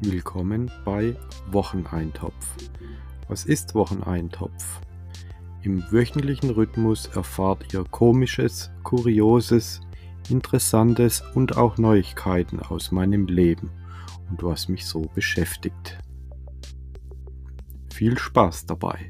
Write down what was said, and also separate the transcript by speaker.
Speaker 1: Willkommen bei Wocheneintopf. Was ist Wocheneintopf? Im wöchentlichen Rhythmus erfahrt ihr komisches, kurioses, interessantes und auch Neuigkeiten aus meinem Leben und was mich so beschäftigt. Viel Spaß dabei!